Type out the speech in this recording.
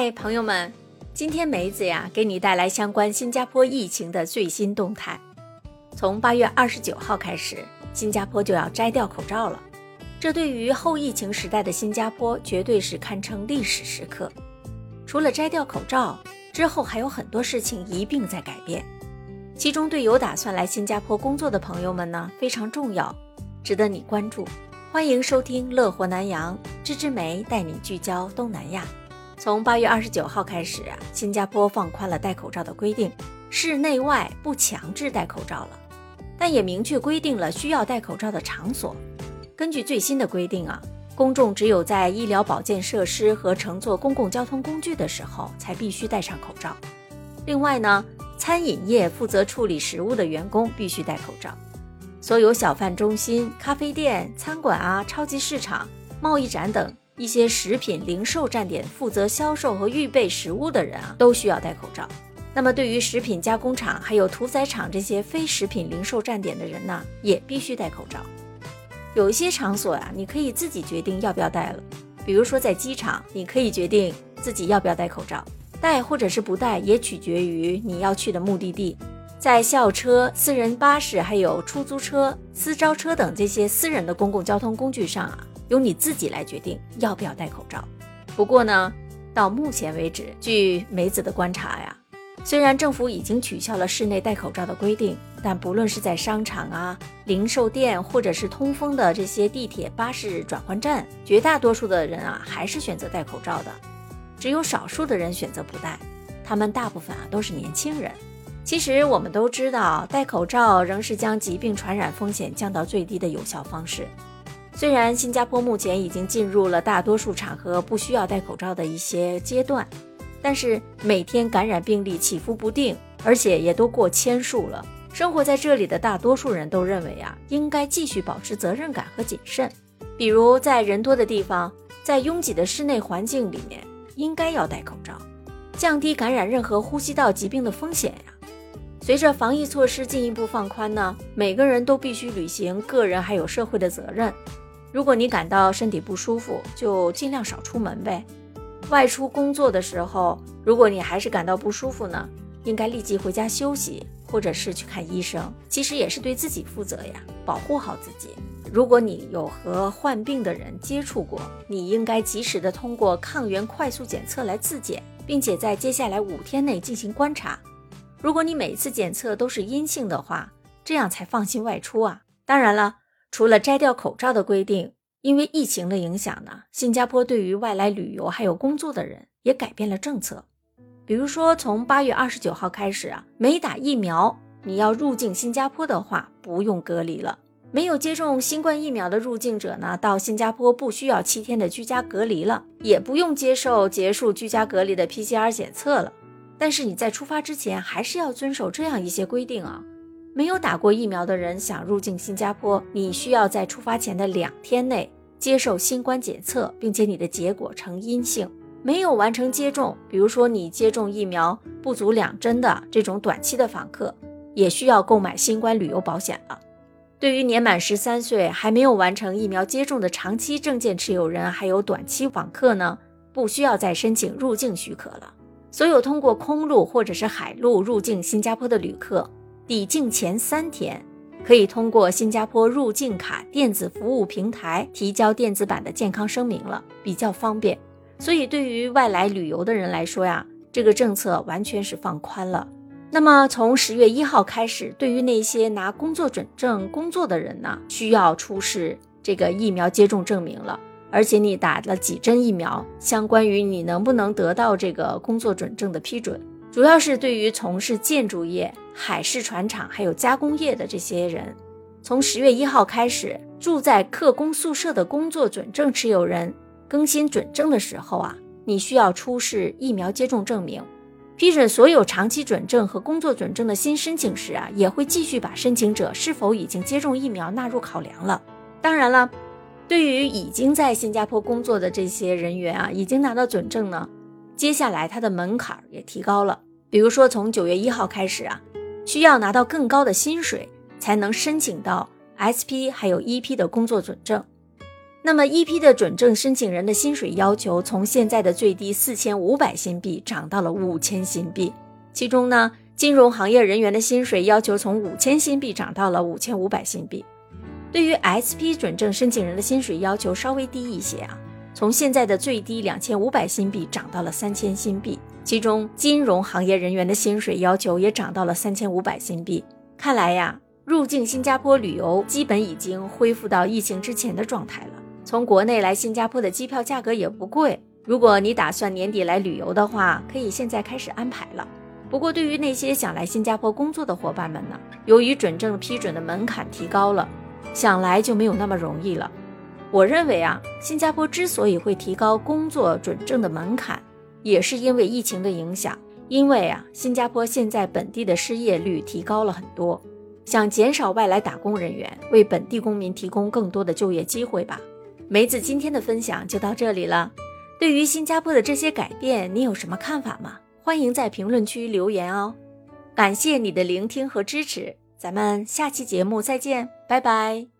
嗨，朋友们，今天梅子呀，给你带来相关新加坡疫情的最新动态。从八月二十九号开始，新加坡就要摘掉口罩了。这对于后疫情时代的新加坡，绝对是堪称历史时刻。除了摘掉口罩之后，还有很多事情一并在改变。其中，对有打算来新加坡工作的朋友们呢，非常重要，值得你关注。欢迎收听《乐活南洋》，芝芝梅带你聚焦东南亚。从八月二十九号开始啊，新加坡放宽了戴口罩的规定，室内外不强制戴口罩了，但也明确规定了需要戴口罩的场所。根据最新的规定啊，公众只有在医疗保健设施和乘坐公共交通工具的时候才必须戴上口罩。另外呢，餐饮业负责处理食物的员工必须戴口罩，所有小贩中心、咖啡店、餐馆啊、超级市场、贸易展等。一些食品零售站点负责销售和预备食物的人啊，都需要戴口罩。那么，对于食品加工厂还有屠宰场这些非食品零售站点的人呢，也必须戴口罩。有一些场所呀，你可以自己决定要不要戴了。比如说在机场，你可以决定自己要不要戴口罩，戴或者是不戴也取决于你要去的目的地。在校车、私人巴士、还有出租车、私招车等这些私人的公共交通工具上啊。由你自己来决定要不要戴口罩。不过呢，到目前为止，据梅子的观察呀，虽然政府已经取消了室内戴口罩的规定，但不论是在商场啊、零售店，或者是通风的这些地铁、巴士转换站，绝大多数的人啊还是选择戴口罩的，只有少数的人选择不戴。他们大部分啊都是年轻人。其实我们都知道，戴口罩仍是将疾病传染风险降到最低的有效方式。虽然新加坡目前已经进入了大多数场合不需要戴口罩的一些阶段，但是每天感染病例起伏不定，而且也都过千数了。生活在这里的大多数人都认为啊，应该继续保持责任感和谨慎。比如在人多的地方，在拥挤的室内环境里面，应该要戴口罩，降低感染任何呼吸道疾病的风险呀。随着防疫措施进一步放宽呢，每个人都必须履行个人还有社会的责任。如果你感到身体不舒服，就尽量少出门呗。外出工作的时候，如果你还是感到不舒服呢，应该立即回家休息，或者是去看医生。其实也是对自己负责呀，保护好自己。如果你有和患病的人接触过，你应该及时的通过抗原快速检测来自检，并且在接下来五天内进行观察。如果你每次检测都是阴性的话，这样才放心外出啊。当然了。除了摘掉口罩的规定，因为疫情的影响呢，新加坡对于外来旅游还有工作的人也改变了政策。比如说，从八月二十九号开始啊，没打疫苗，你要入境新加坡的话，不用隔离了。没有接种新冠疫苗的入境者呢，到新加坡不需要七天的居家隔离了，也不用接受结束居家隔离的 PCR 检测了。但是你在出发之前，还是要遵守这样一些规定啊。没有打过疫苗的人想入境新加坡，你需要在出发前的两天内接受新冠检测，并且你的结果呈阴性。没有完成接种，比如说你接种疫苗不足两针的这种短期的访客，也需要购买新冠旅游保险了。对于年满十三岁还没有完成疫苗接种的长期证件持有人，还有短期访客呢，不需要再申请入境许可了。所有通过空路或者是海路入境新加坡的旅客。抵境前三天，可以通过新加坡入境卡电子服务平台提交电子版的健康声明了，比较方便。所以对于外来旅游的人来说呀，这个政策完全是放宽了。那么从十月一号开始，对于那些拿工作准证工作的人呢，需要出示这个疫苗接种证明了，而且你打了几针疫苗，相关于你能不能得到这个工作准证的批准。主要是对于从事建筑业、海事船厂还有加工业的这些人，从十月一号开始，住在客工宿舍的工作准证持有人更新准证的时候啊，你需要出示疫苗接种证明。批准所有长期准证和工作准证的新申请时啊，也会继续把申请者是否已经接种疫苗纳入考量了。当然了，对于已经在新加坡工作的这些人员啊，已经拿到准证呢。接下来，它的门槛也提高了。比如说，从九月一号开始啊，需要拿到更高的薪水才能申请到 SP 还有 EP 的工作准证。那么一批的准证申请人的薪水要求从现在的最低四千五百新币涨到了五千新币，其中呢，金融行业人员的薪水要求从五千新币涨到了五千五百新币。对于 SP 准证申请人的薪水要求稍微低一些啊，从现在的最低两千五百新币涨到了三千新币，其中金融行业人员的薪水要求也涨到了三千五百新币。看来呀，入境新加坡旅游基本已经恢复到疫情之前的状态了。从国内来新加坡的机票价格也不贵，如果你打算年底来旅游的话，可以现在开始安排了。不过对于那些想来新加坡工作的伙伴们呢，由于准证批准的门槛提高了。想来就没有那么容易了。我认为啊，新加坡之所以会提高工作准证的门槛，也是因为疫情的影响。因为啊，新加坡现在本地的失业率提高了很多，想减少外来打工人员，为本地公民提供更多的就业机会吧。梅子今天的分享就到这里了。对于新加坡的这些改变，你有什么看法吗？欢迎在评论区留言哦。感谢你的聆听和支持。咱们下期节目再见，拜拜。